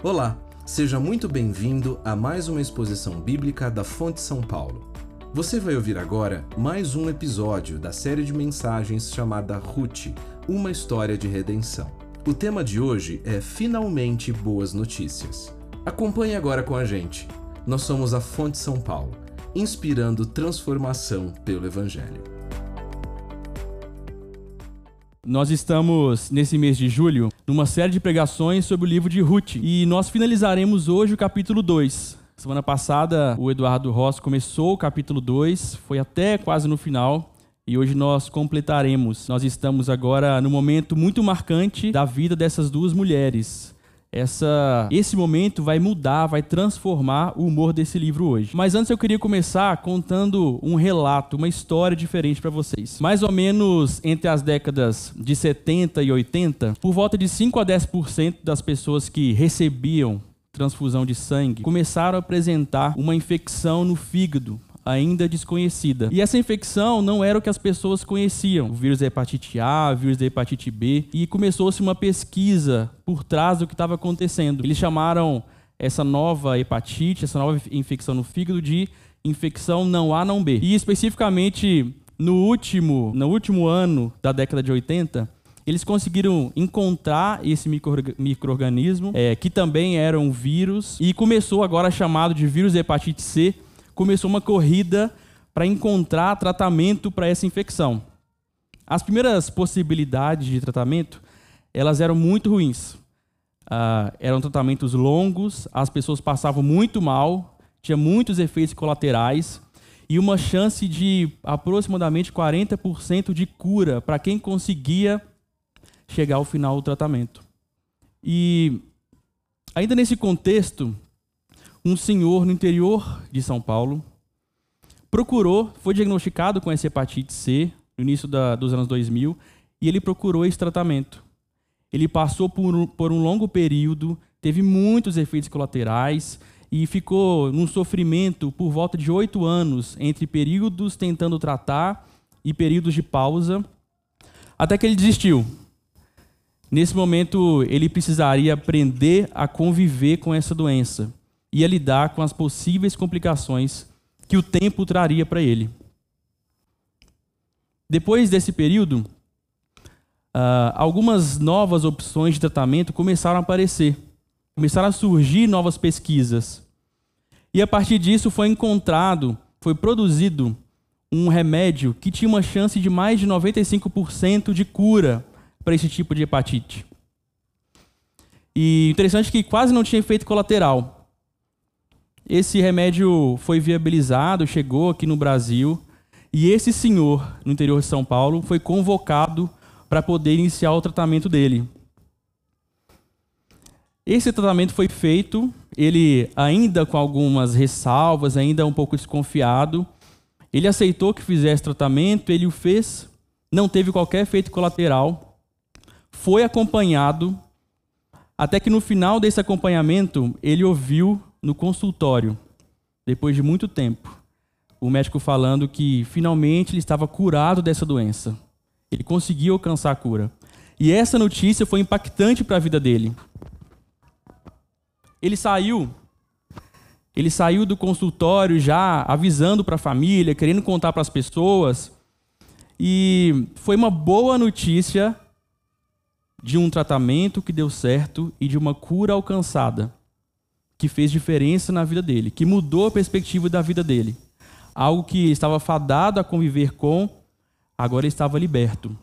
Olá, seja muito bem-vindo a mais uma exposição bíblica da Fonte São Paulo. Você vai ouvir agora mais um episódio da série de mensagens chamada Ruth, uma história de redenção. O tema de hoje é Finalmente Boas Notícias. Acompanhe agora com a gente. Nós somos a Fonte São Paulo, inspirando transformação pelo Evangelho. Nós estamos, nesse mês de julho, numa série de pregações sobre o livro de Ruth. E nós finalizaremos hoje o capítulo 2. Semana passada, o Eduardo Ross começou o capítulo 2, foi até quase no final. E hoje nós completaremos. Nós estamos agora no momento muito marcante da vida dessas duas mulheres essa, esse momento vai mudar, vai transformar o humor desse livro hoje. Mas antes eu queria começar contando um relato, uma história diferente para vocês. Mais ou menos entre as décadas de 70 e 80, por volta de 5 a 10% das pessoas que recebiam transfusão de sangue começaram a apresentar uma infecção no fígado, ainda desconhecida. E essa infecção não era o que as pessoas conheciam, o vírus da hepatite A, o vírus da hepatite B, e começou-se uma pesquisa por trás do que estava acontecendo. Eles chamaram essa nova hepatite, essa nova infecção no fígado de infecção não A não B. E especificamente no último, no último ano da década de 80, eles conseguiram encontrar esse microorganismo, é, que também era um vírus, e começou agora chamado de vírus da hepatite C, começou uma corrida para encontrar tratamento para essa infecção. As primeiras possibilidades de tratamento, elas eram muito ruins. Uh, eram tratamentos longos, as pessoas passavam muito mal, tinha muitos efeitos colaterais e uma chance de aproximadamente 40% de cura para quem conseguia chegar ao final do tratamento. E ainda nesse contexto, um senhor no interior de São Paulo procurou, foi diagnosticado com essa hepatite C no início da, dos anos 2000 e ele procurou esse tratamento. Ele passou por, por um longo período, teve muitos efeitos colaterais e ficou num sofrimento por volta de oito anos entre períodos tentando tratar e períodos de pausa, até que ele desistiu. Nesse momento, ele precisaria aprender a conviver com essa doença ia lidar com as possíveis complicações que o tempo traria para ele. Depois desse período, uh, algumas novas opções de tratamento começaram a aparecer, começaram a surgir novas pesquisas. E a partir disso foi encontrado, foi produzido um remédio que tinha uma chance de mais de 95% de cura para esse tipo de hepatite. E interessante que quase não tinha efeito colateral. Esse remédio foi viabilizado, chegou aqui no Brasil, e esse senhor, no interior de São Paulo, foi convocado para poder iniciar o tratamento dele. Esse tratamento foi feito, ele ainda com algumas ressalvas, ainda um pouco desconfiado. Ele aceitou que fizesse tratamento, ele o fez, não teve qualquer efeito colateral. Foi acompanhado, até que no final desse acompanhamento, ele ouviu no consultório, depois de muito tempo, o médico falando que finalmente ele estava curado dessa doença. Ele conseguiu alcançar a cura. E essa notícia foi impactante para a vida dele. Ele saiu ele saiu do consultório já avisando para a família, querendo contar para as pessoas. E foi uma boa notícia de um tratamento que deu certo e de uma cura alcançada que fez diferença na vida dele, que mudou a perspectiva da vida dele. Algo que estava fadado a conviver com, agora estava liberto.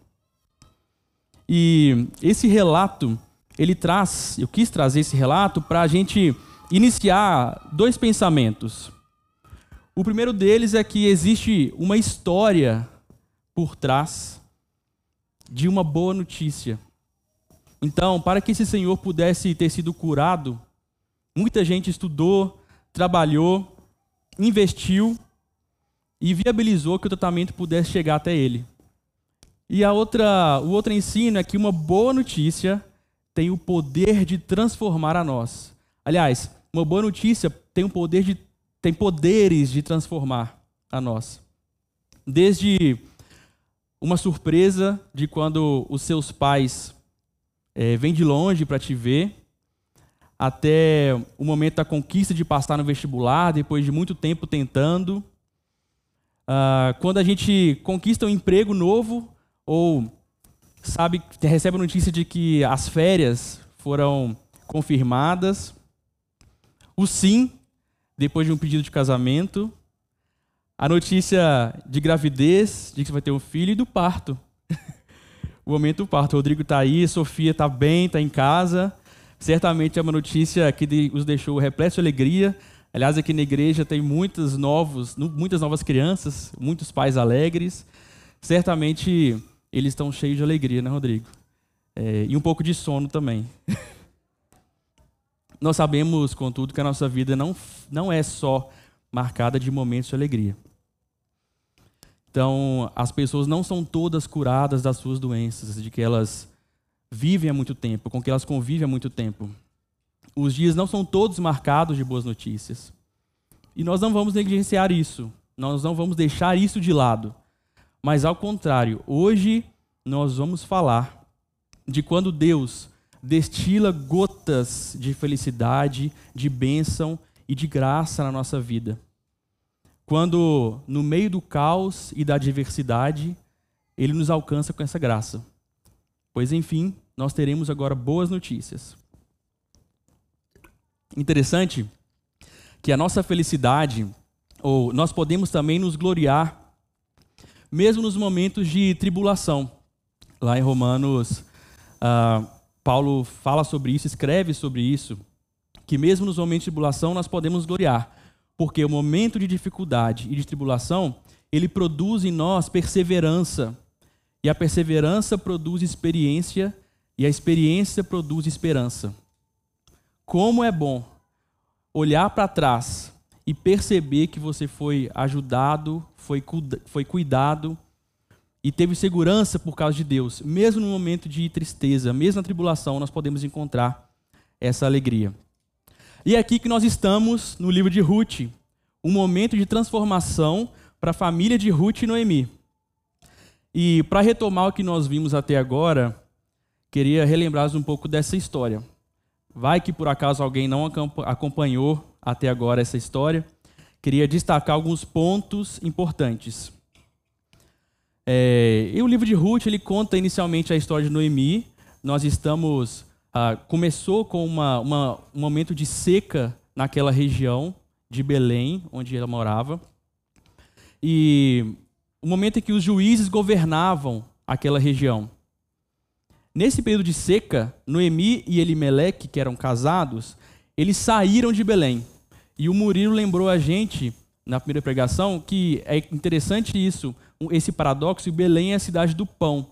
E esse relato, ele traz, eu quis trazer esse relato para a gente iniciar dois pensamentos. O primeiro deles é que existe uma história por trás de uma boa notícia. Então, para que esse senhor pudesse ter sido curado, Muita gente estudou, trabalhou, investiu e viabilizou que o tratamento pudesse chegar até ele. E a outra, o outro ensino é que uma boa notícia tem o poder de transformar a nós. Aliás, uma boa notícia tem o poder de tem poderes de transformar a nós. Desde uma surpresa de quando os seus pais é, vêm de longe para te ver, até o momento da conquista de passar no vestibular, depois de muito tempo tentando. Uh, quando a gente conquista um emprego novo ou sabe recebe a notícia de que as férias foram confirmadas, o sim depois de um pedido de casamento, a notícia de gravidez, de que você vai ter um filho e do parto. o momento do parto. O Rodrigo está aí, Sofia está bem, está em casa. Certamente é uma notícia que os deixou repleto de alegria. Aliás, aqui na igreja tem muitos novos, muitas novas crianças, muitos pais alegres. Certamente eles estão cheios de alegria, né, Rodrigo? É, e um pouco de sono também. Nós sabemos, contudo, que a nossa vida não, não é só marcada de momentos de alegria. Então, as pessoas não são todas curadas das suas doenças, de que elas vivem há muito tempo, com que elas convivem há muito tempo. Os dias não são todos marcados de boas notícias. E nós não vamos negligenciar isso. Nós não vamos deixar isso de lado. Mas, ao contrário, hoje nós vamos falar de quando Deus destila gotas de felicidade, de bênção e de graça na nossa vida. Quando, no meio do caos e da adversidade, Ele nos alcança com essa graça. Pois, enfim, nós teremos agora boas notícias. Interessante que a nossa felicidade, ou nós podemos também nos gloriar, mesmo nos momentos de tribulação. Lá em Romanos, uh, Paulo fala sobre isso, escreve sobre isso, que mesmo nos momentos de tribulação nós podemos gloriar, porque o momento de dificuldade e de tribulação, ele produz em nós perseverança, e a perseverança produz experiência, e a experiência produz esperança. Como é bom olhar para trás e perceber que você foi ajudado, foi, foi cuidado e teve segurança por causa de Deus. Mesmo no momento de tristeza, mesmo na tribulação, nós podemos encontrar essa alegria. E é aqui que nós estamos no livro de Ruth, um momento de transformação para a família de Ruth e Noemi. E para retomar o que nós vimos até agora, queria relembrar um pouco dessa história. Vai que por acaso alguém não acompanhou até agora essa história, queria destacar alguns pontos importantes. É, e o livro de Ruth ele conta inicialmente a história de Noemi. Nós estamos ah, começou com uma, uma, um momento de seca naquela região de Belém, onde ela morava, e o momento em que os juízes governavam aquela região. Nesse período de seca, Noemi e Elimeleque, que eram casados, eles saíram de Belém. E o Murilo lembrou a gente, na primeira pregação, que é interessante isso, esse paradoxo, Belém é a cidade do pão.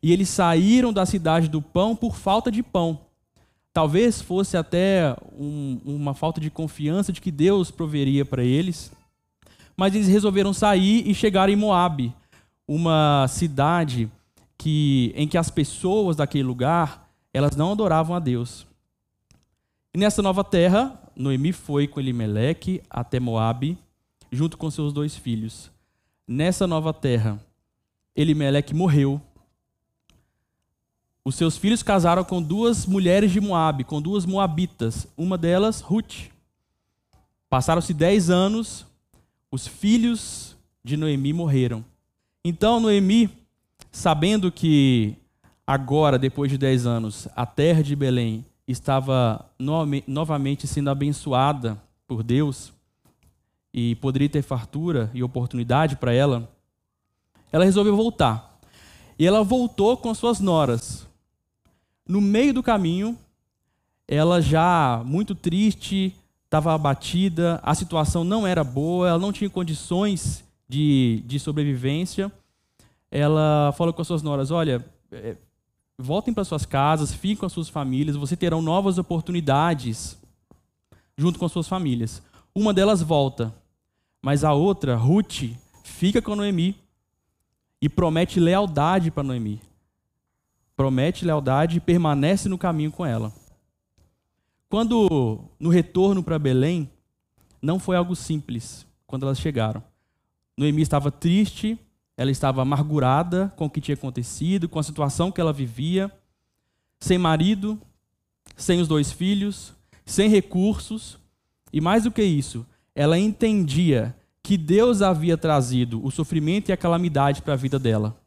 E eles saíram da cidade do pão por falta de pão. Talvez fosse até um, uma falta de confiança de que Deus proveria para eles. Mas eles resolveram sair e chegar em Moabe, uma cidade que, em que as pessoas daquele lugar elas não adoravam a Deus. E nessa nova terra, Noemi foi com Elimeleque até Moabe, junto com seus dois filhos. Nessa nova terra, Elimeleque morreu. Os seus filhos casaram com duas mulheres de Moabe, com duas moabitas, uma delas Ruth. Passaram-se dez anos, os filhos de Noemi morreram. Então Noemi sabendo que agora, depois de dez anos, a terra de Belém estava novamente sendo abençoada por Deus e poderia ter fartura e oportunidade para ela, ela resolveu voltar. E ela voltou com suas noras. No meio do caminho, ela já muito triste, estava abatida, a situação não era boa, ela não tinha condições de, de sobrevivência ela falou com as suas noras: olha, é, voltem para suas casas, fiquem com as suas famílias, você terão novas oportunidades junto com as suas famílias. Uma delas volta, mas a outra, Ruth, fica com Noemi e promete lealdade para Noemi. Promete lealdade e permanece no caminho com ela. Quando no retorno para Belém, não foi algo simples quando elas chegaram. Noemi estava triste, ela estava amargurada com o que tinha acontecido, com a situação que ela vivia, sem marido, sem os dois filhos, sem recursos, e mais do que isso, ela entendia que Deus havia trazido o sofrimento e a calamidade para a vida dela.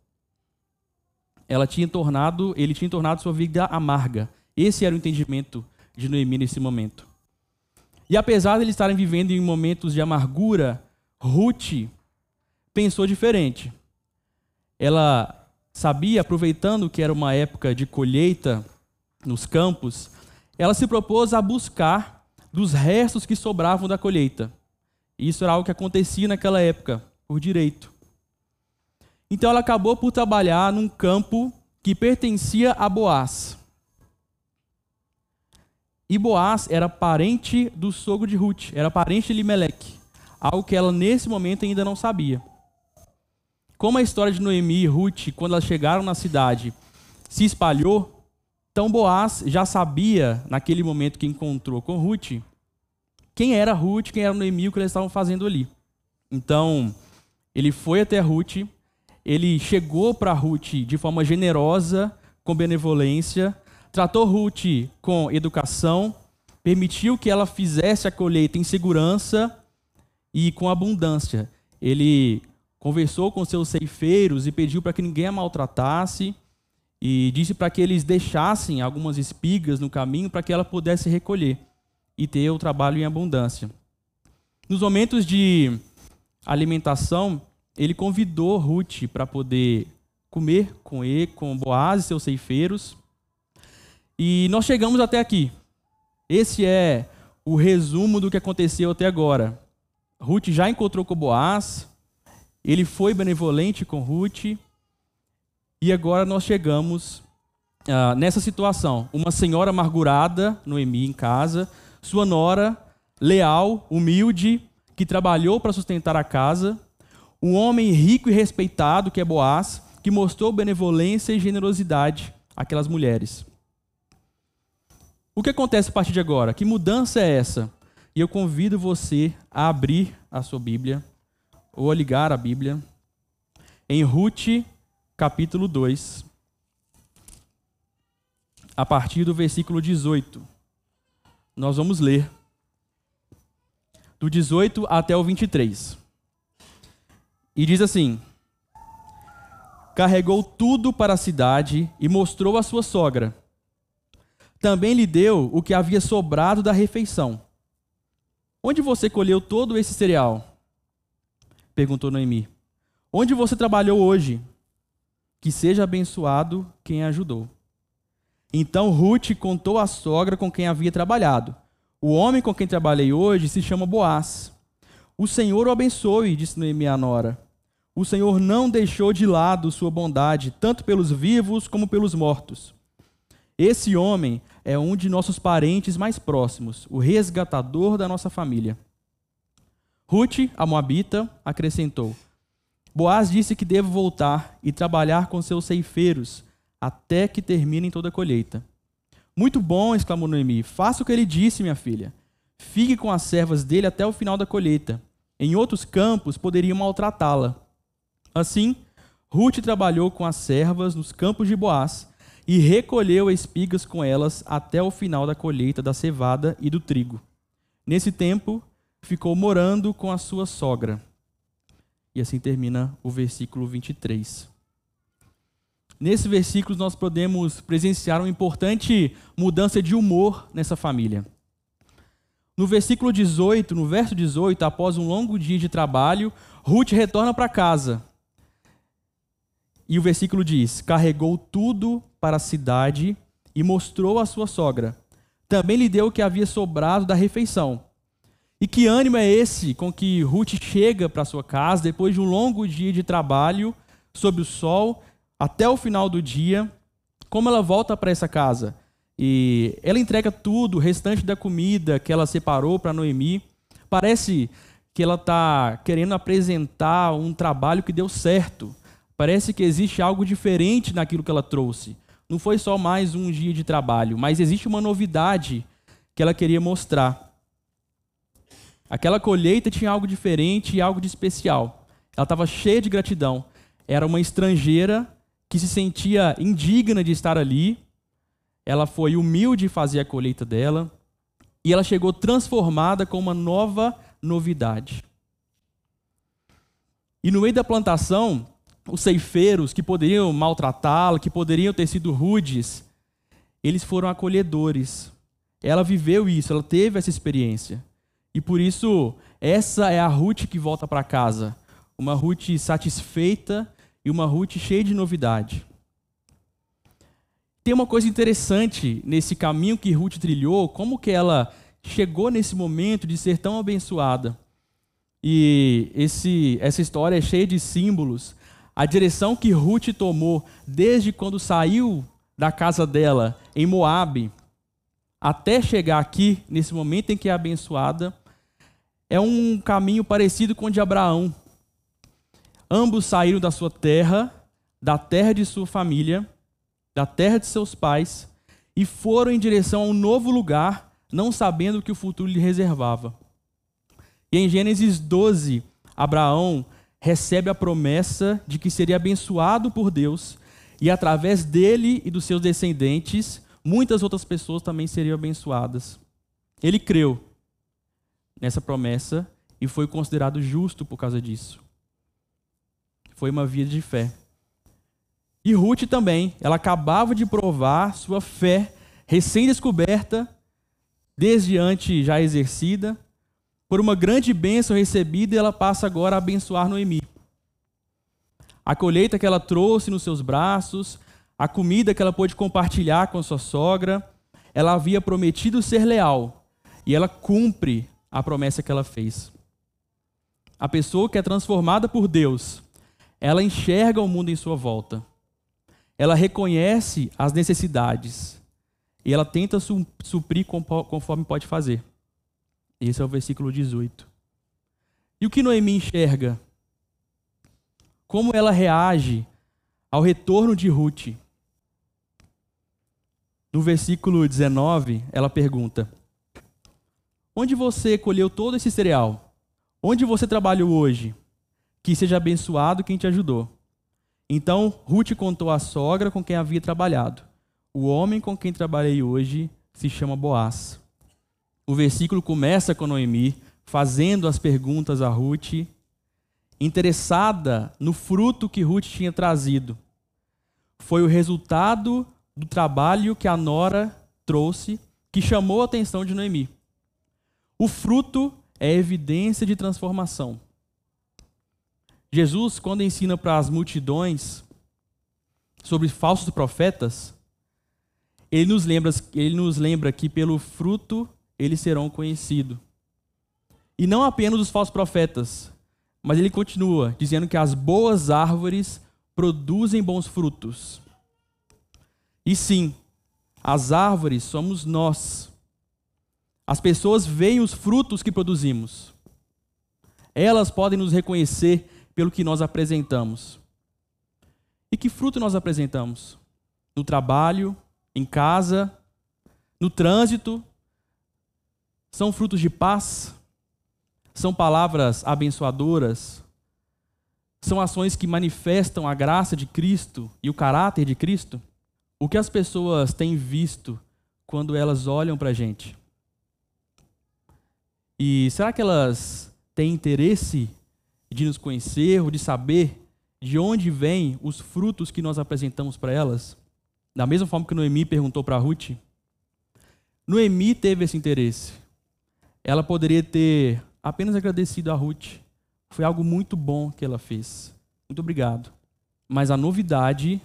Ela tinha tornado, ele tinha tornado sua vida amarga. Esse era o entendimento de Noemi nesse momento. E apesar de eles estarem vivendo em momentos de amargura, Ruth pensou diferente. Ela sabia, aproveitando que era uma época de colheita nos campos, ela se propôs a buscar dos restos que sobravam da colheita. Isso era algo que acontecia naquela época, por direito. Então ela acabou por trabalhar num campo que pertencia a Boaz. E Boaz era parente do sogro de Ruth, era parente de Limeleque, algo que ela nesse momento ainda não sabia. Como a história de Noemi e Ruth, quando elas chegaram na cidade, se espalhou, então Boaz já sabia, naquele momento que encontrou com Ruth, quem era Ruth, quem era Noemi, o que eles estavam fazendo ali. Então, ele foi até Ruth, ele chegou para Ruth de forma generosa, com benevolência, tratou Ruth com educação, permitiu que ela fizesse a colheita em segurança e com abundância. Ele conversou com seus ceifeiros e pediu para que ninguém a maltratasse e disse para que eles deixassem algumas espigas no caminho para que ela pudesse recolher e ter o trabalho em abundância. Nos momentos de alimentação, ele convidou Ruth para poder comer com ele, com Boaz e seus ceifeiros. E nós chegamos até aqui. Esse é o resumo do que aconteceu até agora. Ruth já encontrou com Boaz, ele foi benevolente com Ruth. E agora nós chegamos uh, nessa situação. Uma senhora amargurada, Noemi, em casa. Sua nora, leal, humilde, que trabalhou para sustentar a casa. Um homem rico e respeitado, que é Boaz, que mostrou benevolência e generosidade àquelas mulheres. O que acontece a partir de agora? Que mudança é essa? E eu convido você a abrir a sua Bíblia ou a ligar a Bíblia em Ruth, capítulo 2, a partir do versículo 18. Nós vamos ler do 18 até o 23. E diz assim: Carregou tudo para a cidade e mostrou a sua sogra. Também lhe deu o que havia sobrado da refeição. Onde você colheu todo esse cereal? Perguntou Noemi. Onde você trabalhou hoje? Que seja abençoado quem a ajudou. Então Ruth contou à sogra com quem havia trabalhado. O homem com quem trabalhei hoje se chama Boaz. O Senhor o abençoe, disse Noemi à nora. O Senhor não deixou de lado sua bondade, tanto pelos vivos como pelos mortos. Esse homem é um de nossos parentes mais próximos, o resgatador da nossa família. Ruth, a Moabita, acrescentou: Boaz disse que devo voltar e trabalhar com seus ceifeiros até que terminem toda a colheita. Muito bom, exclamou Noemi. Faça o que ele disse, minha filha. Fique com as servas dele até o final da colheita. Em outros campos poderiam maltratá-la. Assim, Ruth trabalhou com as servas nos campos de Boaz e recolheu espigas com elas até o final da colheita da cevada e do trigo. Nesse tempo, ficou morando com a sua sogra. E assim termina o versículo 23. Nesse versículo, nós podemos presenciar uma importante mudança de humor nessa família. No versículo 18, no verso 18, após um longo dia de trabalho, Ruth retorna para casa. E o versículo diz: Carregou tudo para a cidade e mostrou à sua sogra. Também lhe deu o que havia sobrado da refeição e que ânimo é esse com que Ruth chega para sua casa depois de um longo dia de trabalho sob o sol até o final do dia? Como ela volta para essa casa? E ela entrega tudo, o restante da comida que ela separou para Noemi. Parece que ela está querendo apresentar um trabalho que deu certo. Parece que existe algo diferente naquilo que ela trouxe. Não foi só mais um dia de trabalho, mas existe uma novidade que ela queria mostrar. Aquela colheita tinha algo diferente e algo de especial. Ela estava cheia de gratidão. Era uma estrangeira que se sentia indigna de estar ali. Ela foi humilde fazer a colheita dela. e ela chegou transformada com uma nova novidade. E no meio da plantação, os ceifeiros que poderiam maltratá-la, que poderiam ter sido rudes, eles foram acolhedores. Ela viveu isso, ela teve essa experiência. E por isso, essa é a Ruth que volta para casa. Uma Ruth satisfeita e uma Ruth cheia de novidade. Tem uma coisa interessante nesse caminho que Ruth trilhou, como que ela chegou nesse momento de ser tão abençoada. E esse, essa história é cheia de símbolos. A direção que Ruth tomou desde quando saiu da casa dela em Moabe até chegar aqui, nesse momento em que é abençoada, é um caminho parecido com o de Abraão. Ambos saíram da sua terra, da terra de sua família, da terra de seus pais, e foram em direção a um novo lugar, não sabendo o que o futuro lhe reservava. E em Gênesis 12, Abraão recebe a promessa de que seria abençoado por Deus, e através dele e dos seus descendentes, muitas outras pessoas também seriam abençoadas. Ele creu nessa promessa e foi considerado justo por causa disso. Foi uma vida de fé. E Ruth também, ela acabava de provar sua fé recém-descoberta, desde antes já exercida, por uma grande bênção recebida, ela passa agora a abençoar Noemi. A colheita que ela trouxe nos seus braços, a comida que ela pôde compartilhar com sua sogra, ela havia prometido ser leal e ela cumpre a promessa que ela fez. A pessoa que é transformada por Deus, ela enxerga o mundo em sua volta. Ela reconhece as necessidades e ela tenta suprir conforme pode fazer. Esse é o versículo 18. E o que Noemi enxerga? Como ela reage ao retorno de Ruth? No versículo 19, ela pergunta: Onde você colheu todo esse cereal? Onde você trabalhou hoje? Que seja abençoado quem te ajudou. Então Ruth contou à sogra com quem havia trabalhado. O homem com quem trabalhei hoje se chama Boaz. O versículo começa com Noemi fazendo as perguntas a Ruth, interessada no fruto que Ruth tinha trazido. Foi o resultado do trabalho que a Nora trouxe que chamou a atenção de Noemi. O fruto é evidência de transformação. Jesus, quando ensina para as multidões sobre falsos profetas, ele nos lembra, ele nos lembra que pelo fruto eles serão conhecidos. E não apenas os falsos profetas, mas ele continua dizendo que as boas árvores produzem bons frutos. E sim, as árvores somos nós. As pessoas veem os frutos que produzimos. Elas podem nos reconhecer pelo que nós apresentamos. E que fruto nós apresentamos? No trabalho, em casa, no trânsito, são frutos de paz? São palavras abençoadoras? São ações que manifestam a graça de Cristo e o caráter de Cristo? O que as pessoas têm visto quando elas olham para a gente? E será que elas têm interesse de nos conhecer ou de saber de onde vêm os frutos que nós apresentamos para elas? Da mesma forma que Noemi perguntou para Ruth. Noemi teve esse interesse ela poderia ter apenas agradecido a Ruth. Foi algo muito bom que ela fez. Muito obrigado. Mas a novidade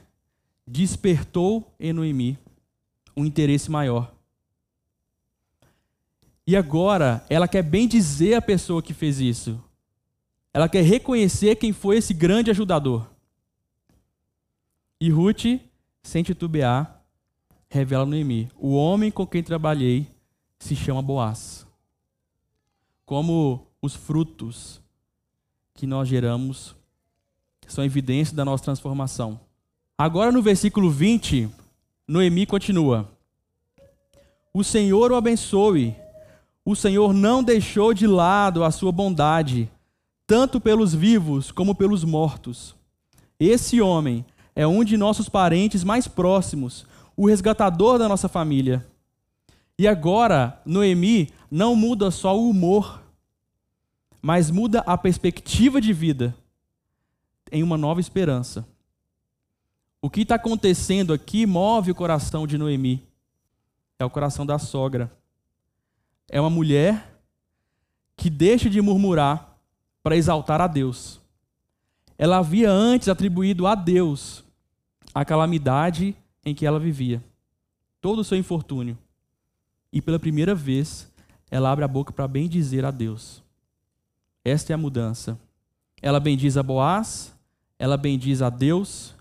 despertou em Noemi um interesse maior. E agora ela quer bem dizer a pessoa que fez isso. Ela quer reconhecer quem foi esse grande ajudador. E Ruth, sem titubear, revela a Noemi: O homem com quem trabalhei se chama Boaz como os frutos que nós geramos são evidência da nossa transformação. Agora no versículo 20, Noemi continua: O Senhor o abençoe. O Senhor não deixou de lado a sua bondade, tanto pelos vivos como pelos mortos. Esse homem é um de nossos parentes mais próximos, o resgatador da nossa família. E agora, Noemi não muda só o humor, mas muda a perspectiva de vida em uma nova esperança. O que está acontecendo aqui move o coração de Noemi. É o coração da sogra. É uma mulher que deixa de murmurar para exaltar a Deus. Ela havia antes atribuído a Deus a calamidade em que ela vivia, todo o seu infortúnio. E pela primeira vez, ela abre a boca para bendizer a Deus. Esta é a mudança. Ela bendiz a Boaz, ela bendiz a Deus,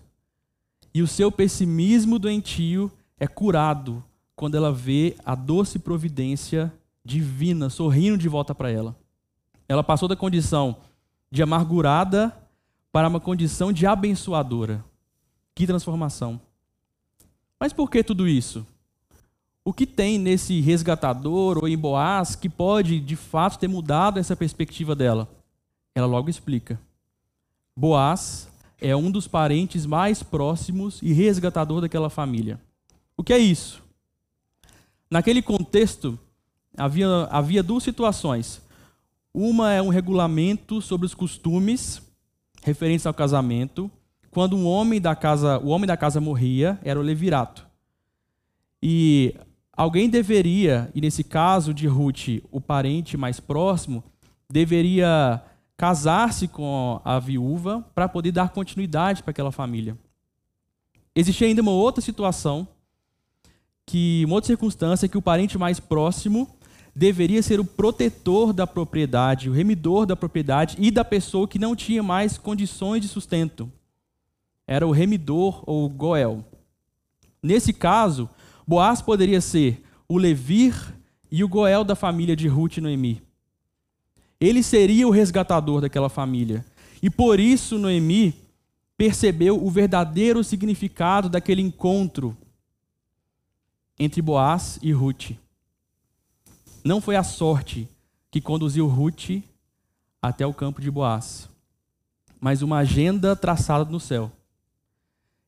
e o seu pessimismo doentio é curado quando ela vê a doce providência divina sorrindo de volta para ela. Ela passou da condição de amargurada para uma condição de abençoadora. Que transformação. Mas por que tudo isso? O que tem nesse resgatador ou em Boaz que pode, de fato, ter mudado essa perspectiva dela? Ela logo explica. Boaz é um dos parentes mais próximos e resgatador daquela família. O que é isso? Naquele contexto, havia, havia duas situações. Uma é um regulamento sobre os costumes referentes ao casamento. Quando um homem da casa, o homem da casa morria, era o levirato. E Alguém deveria, e nesse caso de Ruth, o parente mais próximo, deveria casar-se com a viúva para poder dar continuidade para aquela família. Existia ainda uma outra situação, que uma outra circunstância que o parente mais próximo deveria ser o protetor da propriedade, o remidor da propriedade e da pessoa que não tinha mais condições de sustento. Era o remidor ou goel. Nesse caso, Boaz poderia ser o Levir e o Goel da família de Ruth e Noemi. Ele seria o resgatador daquela família. E por isso Noemi percebeu o verdadeiro significado daquele encontro entre Boaz e Ruth. Não foi a sorte que conduziu Ruth até o campo de Boaz, mas uma agenda traçada no céu.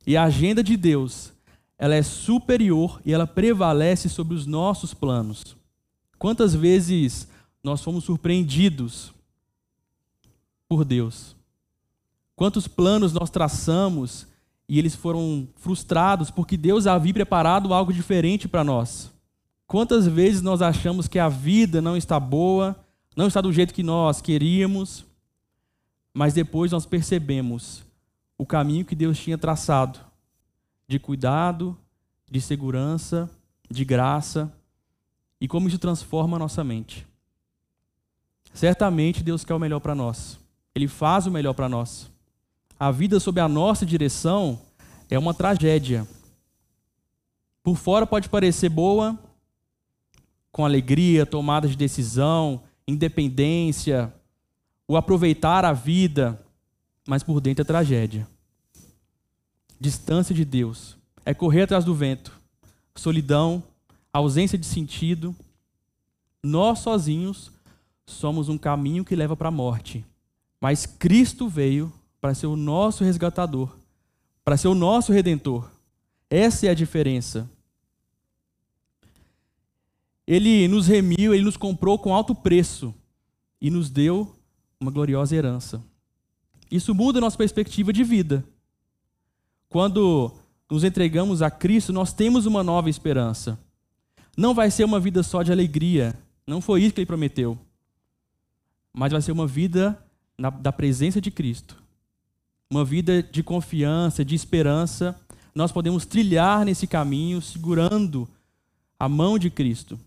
E a agenda de Deus ela é superior e ela prevalece sobre os nossos planos. Quantas vezes nós fomos surpreendidos por Deus? Quantos planos nós traçamos e eles foram frustrados porque Deus havia preparado algo diferente para nós? Quantas vezes nós achamos que a vida não está boa, não está do jeito que nós queríamos, mas depois nós percebemos o caminho que Deus tinha traçado de cuidado, de segurança, de graça e como isso transforma a nossa mente. Certamente Deus quer o melhor para nós. Ele faz o melhor para nós. A vida sob a nossa direção é uma tragédia. Por fora pode parecer boa, com alegria, tomada de decisão, independência, o aproveitar a vida, mas por dentro é tragédia distância de Deus, é correr atrás do vento, solidão, ausência de sentido. Nós sozinhos somos um caminho que leva para a morte, mas Cristo veio para ser o nosso resgatador, para ser o nosso redentor. Essa é a diferença. Ele nos remiu, ele nos comprou com alto preço e nos deu uma gloriosa herança. Isso muda a nossa perspectiva de vida. Quando nos entregamos a Cristo, nós temos uma nova esperança. Não vai ser uma vida só de alegria, não foi isso que ele prometeu. Mas vai ser uma vida na, da presença de Cristo. Uma vida de confiança, de esperança. Nós podemos trilhar nesse caminho segurando a mão de Cristo.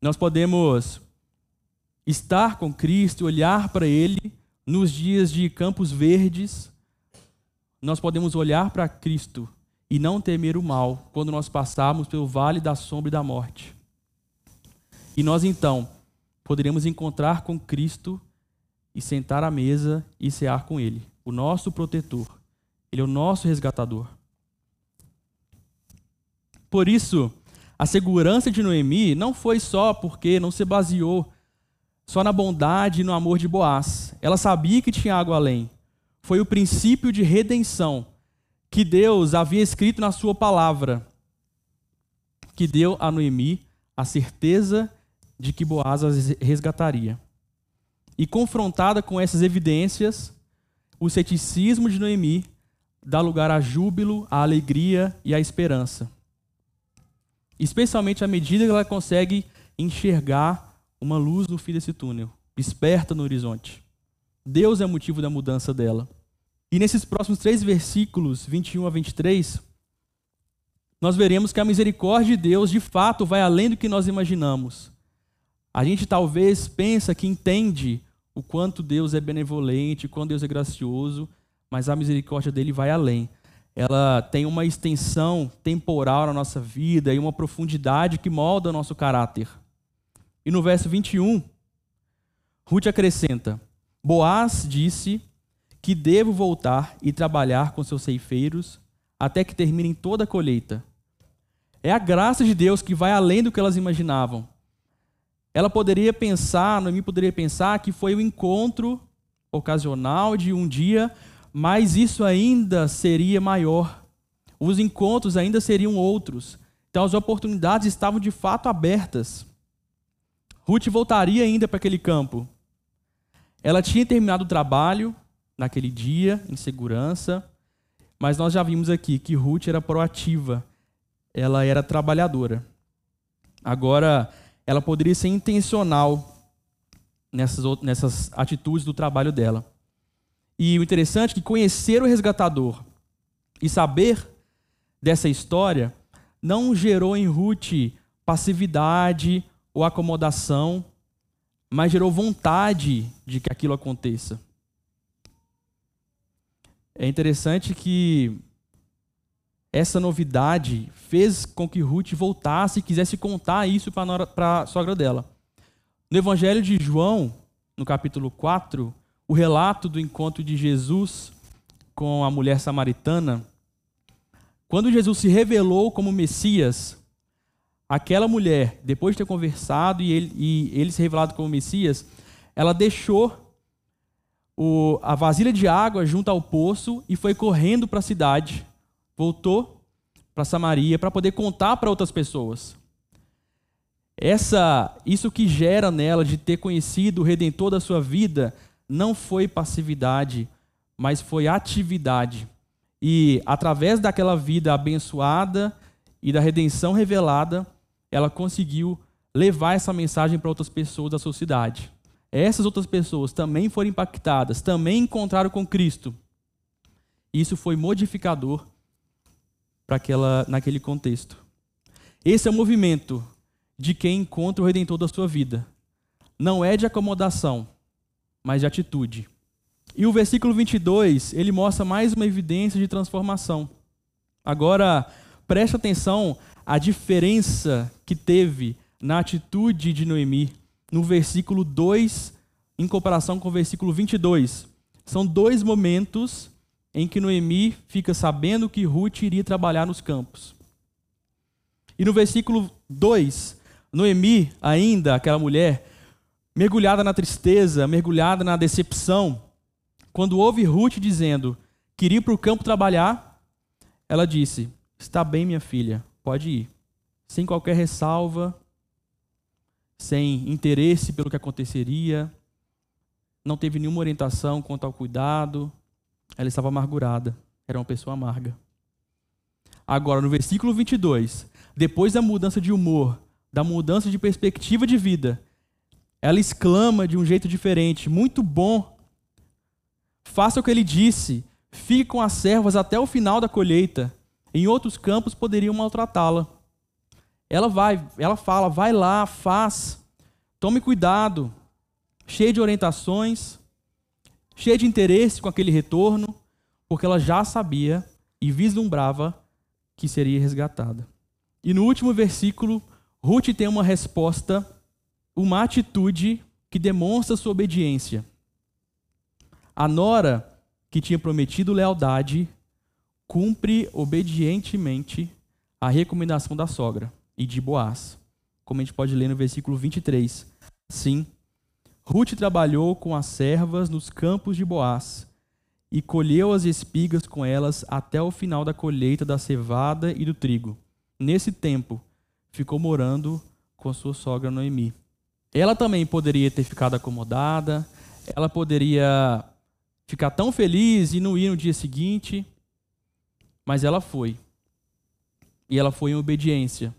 Nós podemos estar com Cristo, olhar para Ele nos dias de campos verdes, nós podemos olhar para Cristo e não temer o mal quando nós passarmos pelo vale da sombra e da morte. E nós então poderemos encontrar com Cristo e sentar à mesa e cear com Ele, o nosso protetor. Ele é o nosso resgatador. Por isso, a segurança de Noemi não foi só porque não se baseou só na bondade e no amor de Boaz. Ela sabia que tinha algo além foi o princípio de redenção que Deus havia escrito na sua palavra, que deu a Noemi a certeza de que Boaz as resgataria. E confrontada com essas evidências, o ceticismo de Noemi dá lugar a júbilo, a alegria e a esperança. Especialmente à medida que ela consegue enxergar uma luz no fim desse túnel, esperta no horizonte. Deus é motivo da mudança dela. E nesses próximos três versículos, 21 a 23, nós veremos que a misericórdia de Deus de fato vai além do que nós imaginamos. A gente talvez pensa que entende o quanto Deus é benevolente, o quanto Deus é gracioso, mas a misericórdia dele vai além. Ela tem uma extensão temporal na nossa vida e uma profundidade que molda o nosso caráter. E no verso 21, Ruth acrescenta: Boaz disse que devo voltar e trabalhar com seus ceifeiros até que terminem toda a colheita. É a graça de Deus que vai além do que elas imaginavam. Ela poderia pensar, Noemi poderia pensar que foi o um encontro ocasional de um dia, mas isso ainda seria maior. Os encontros ainda seriam outros. Então as oportunidades estavam de fato abertas. Ruth voltaria ainda para aquele campo. Ela tinha terminado o trabalho naquele dia, em segurança, mas nós já vimos aqui que Ruth era proativa, ela era trabalhadora. Agora, ela poderia ser intencional nessas, nessas atitudes do trabalho dela. E o interessante é que conhecer o resgatador e saber dessa história não gerou em Ruth passividade ou acomodação, mas gerou vontade de que aquilo aconteça. É interessante que essa novidade fez com que Ruth voltasse e quisesse contar isso para a sogra dela. No Evangelho de João, no capítulo 4, o relato do encontro de Jesus com a mulher samaritana, quando Jesus se revelou como Messias, aquela mulher, depois de ter conversado e ele, e ele se revelado como Messias, ela deixou o, a vasilha de água junto ao poço e foi correndo para a cidade. Voltou para Samaria para poder contar para outras pessoas. Essa, isso que gera nela de ter conhecido o redentor da sua vida não foi passividade, mas foi atividade. E através daquela vida abençoada e da redenção revelada, ela conseguiu levar essa mensagem para outras pessoas da sua cidade essas outras pessoas também foram impactadas, também encontraram com Cristo. Isso foi modificador para aquela naquele contexto. Esse é o movimento de quem encontra o redentor da sua vida. Não é de acomodação, mas de atitude. E o versículo 22, ele mostra mais uma evidência de transformação. Agora, preste atenção à diferença que teve na atitude de Noemi no versículo 2 em comparação com o versículo 22. São dois momentos em que Noemi fica sabendo que Ruth iria trabalhar nos campos. E no versículo 2, Noemi, ainda aquela mulher, mergulhada na tristeza, mergulhada na decepção, quando ouve Ruth dizendo que iria para o campo trabalhar, ela disse: Está bem, minha filha, pode ir. Sem qualquer ressalva, sem interesse pelo que aconteceria, não teve nenhuma orientação quanto ao cuidado, ela estava amargurada, era uma pessoa amarga. Agora, no versículo 22, depois da mudança de humor, da mudança de perspectiva de vida, ela exclama de um jeito diferente: Muito bom, faça o que ele disse, fique com as servas até o final da colheita. Em outros campos poderiam maltratá-la. Ela vai, ela fala, vai lá, faz. Tome cuidado. Cheia de orientações, cheia de interesse com aquele retorno, porque ela já sabia e vislumbrava que seria resgatada. E no último versículo, Ruth tem uma resposta, uma atitude que demonstra sua obediência. A nora, que tinha prometido lealdade, cumpre obedientemente a recomendação da sogra e de Boaz, como a gente pode ler no versículo 23. Sim, Ruth trabalhou com as servas nos campos de Boaz e colheu as espigas com elas até o final da colheita da cevada e do trigo. Nesse tempo, ficou morando com sua sogra Noemi. Ela também poderia ter ficado acomodada, ela poderia ficar tão feliz e não ir no dia seguinte, mas ela foi. E ela foi em obediência.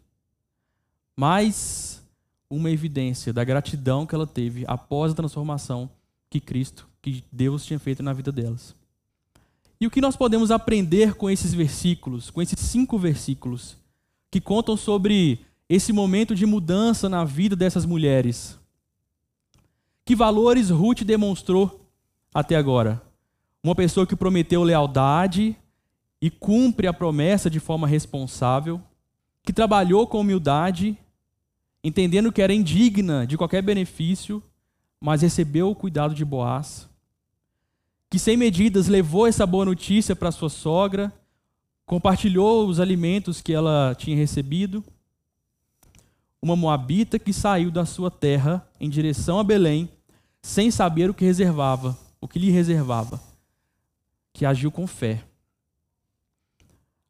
Mais uma evidência da gratidão que ela teve após a transformação que Cristo, que Deus tinha feito na vida delas. E o que nós podemos aprender com esses versículos, com esses cinco versículos, que contam sobre esse momento de mudança na vida dessas mulheres? Que valores Ruth demonstrou até agora? Uma pessoa que prometeu lealdade e cumpre a promessa de forma responsável, que trabalhou com humildade, entendendo que era indigna de qualquer benefício, mas recebeu o cuidado de Boaz que sem medidas levou essa boa notícia para sua sogra, compartilhou os alimentos que ela tinha recebido. Uma moabita que saiu da sua terra em direção a Belém, sem saber o que reservava, o que lhe reservava, que agiu com fé.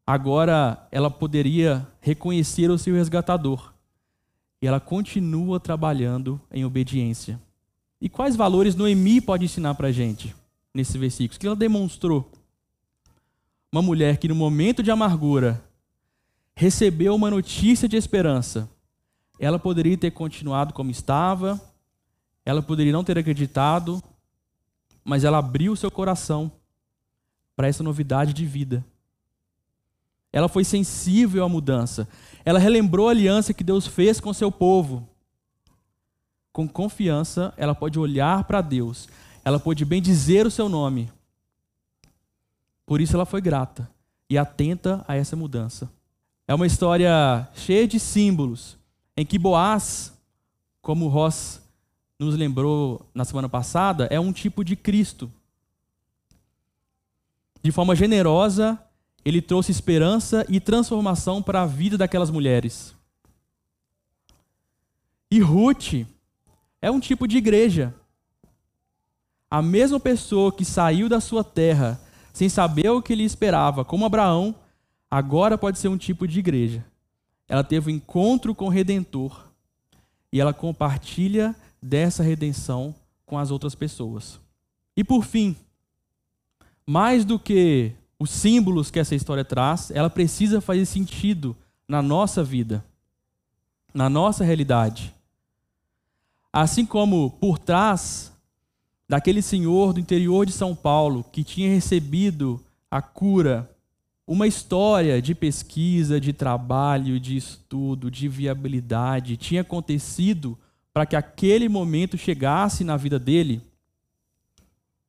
Agora ela poderia reconhecer o seu resgatador. E ela continua trabalhando em obediência. E quais valores Noemi pode ensinar para a gente? nesse versículo, que ela demonstrou. Uma mulher que no momento de amargura recebeu uma notícia de esperança. Ela poderia ter continuado como estava, ela poderia não ter acreditado, mas ela abriu seu coração para essa novidade de vida. Ela foi sensível à mudança. Ela relembrou a aliança que Deus fez com seu povo. Com confiança, ela pode olhar para Deus ela pôde bem dizer o seu nome. Por isso ela foi grata e atenta a essa mudança. É uma história cheia de símbolos, em que Boaz, como Ross nos lembrou na semana passada, é um tipo de Cristo. De forma generosa, ele trouxe esperança e transformação para a vida daquelas mulheres. E Ruth é um tipo de igreja a mesma pessoa que saiu da sua terra sem saber o que lhe esperava, como Abraão, agora pode ser um tipo de igreja. Ela teve um encontro com o Redentor e ela compartilha dessa redenção com as outras pessoas. E por fim, mais do que os símbolos que essa história traz, ela precisa fazer sentido na nossa vida, na nossa realidade. Assim como por trás daquele senhor do interior de São Paulo que tinha recebido a cura, uma história de pesquisa, de trabalho, de estudo, de viabilidade tinha acontecido para que aquele momento chegasse na vida dele.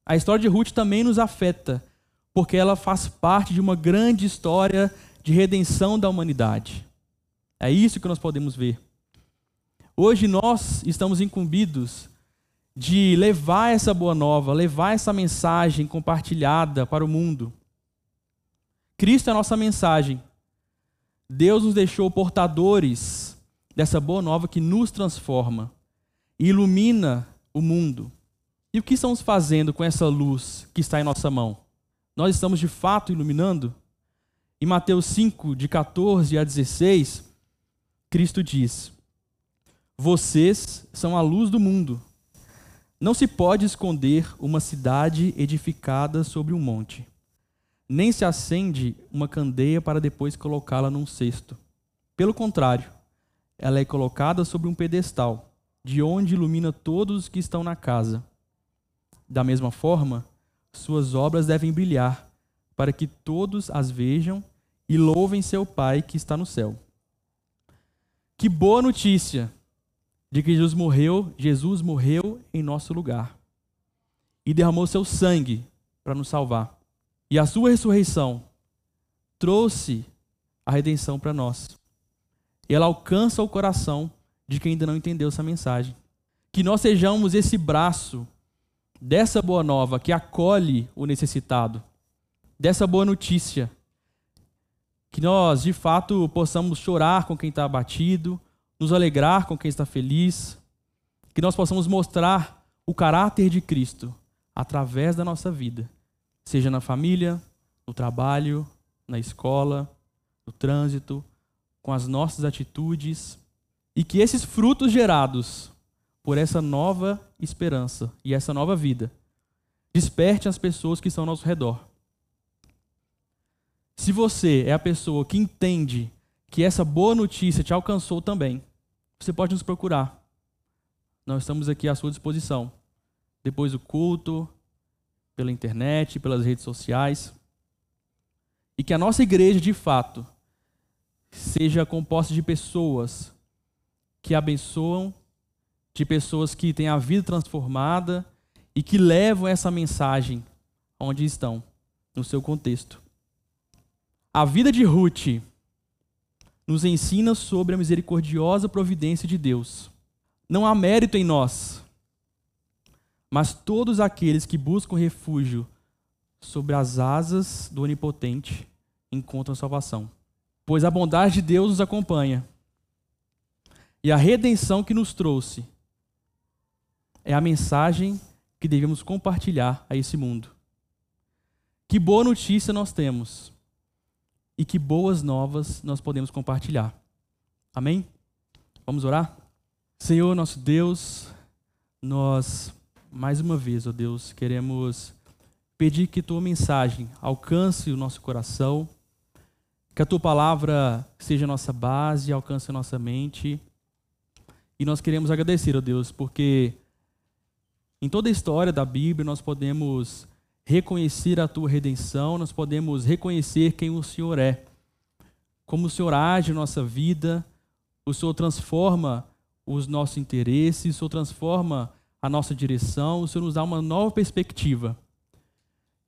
A história de Ruth também nos afeta, porque ela faz parte de uma grande história de redenção da humanidade. É isso que nós podemos ver. Hoje nós estamos incumbidos de levar essa boa nova, levar essa mensagem compartilhada para o mundo. Cristo é a nossa mensagem. Deus nos deixou portadores dessa boa nova que nos transforma e ilumina o mundo. E o que estamos fazendo com essa luz que está em nossa mão? Nós estamos de fato iluminando? Em Mateus 5, de 14 a 16, Cristo diz: Vocês são a luz do mundo. Não se pode esconder uma cidade edificada sobre um monte, nem se acende uma candeia para depois colocá-la num cesto. Pelo contrário, ela é colocada sobre um pedestal, de onde ilumina todos os que estão na casa. Da mesma forma, suas obras devem brilhar, para que todos as vejam e louvem seu Pai que está no céu. Que boa notícia! de que Jesus morreu, Jesus morreu em nosso lugar e derramou seu sangue para nos salvar. E a sua ressurreição trouxe a redenção para nós. E ela alcança o coração de quem ainda não entendeu essa mensagem. Que nós sejamos esse braço dessa boa nova que acolhe o necessitado, dessa boa notícia. Que nós, de fato, possamos chorar com quem está abatido, nos alegrar com quem está feliz, que nós possamos mostrar o caráter de Cristo através da nossa vida, seja na família, no trabalho, na escola, no trânsito, com as nossas atitudes, E que esses frutos gerados por essa nova esperança e essa nova vida desperte as pessoas que estão ao nosso redor. Se você é a pessoa que entende que essa boa notícia te alcançou também, você pode nos procurar. Nós estamos aqui à sua disposição. Depois do culto, pela internet, pelas redes sociais. E que a nossa igreja, de fato, seja composta de pessoas que abençoam, de pessoas que têm a vida transformada e que levam essa mensagem onde estão, no seu contexto. A vida de Ruth nos ensina sobre a misericordiosa providência de Deus. Não há mérito em nós, mas todos aqueles que buscam refúgio sobre as asas do Onipotente encontram salvação. Pois a bondade de Deus nos acompanha. E a redenção que nos trouxe é a mensagem que devemos compartilhar a esse mundo. Que boa notícia nós temos e que boas novas nós podemos compartilhar. Amém? Vamos orar? Senhor, nosso Deus, nós, mais uma vez, ó Deus, queremos pedir que tua mensagem alcance o nosso coração, que a tua palavra seja nossa base, alcance a nossa mente. E nós queremos agradecer, ó Deus, porque em toda a história da Bíblia nós podemos reconhecer a tua redenção, nós podemos reconhecer quem o Senhor é. Como o Senhor age na nossa vida, o Senhor transforma os nossos interesses, o Senhor transforma a nossa direção, o Senhor nos dá uma nova perspectiva.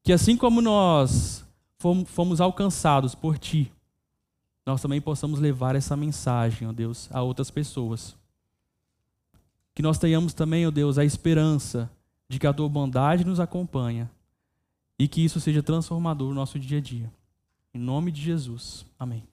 Que assim como nós fomos alcançados por Ti, nós também possamos levar essa mensagem, ó Deus, a outras pessoas. Que nós tenhamos também, ó Deus, a esperança de que a Tua bondade nos acompanha e que isso seja transformador no nosso dia a dia. Em nome de Jesus. Amém.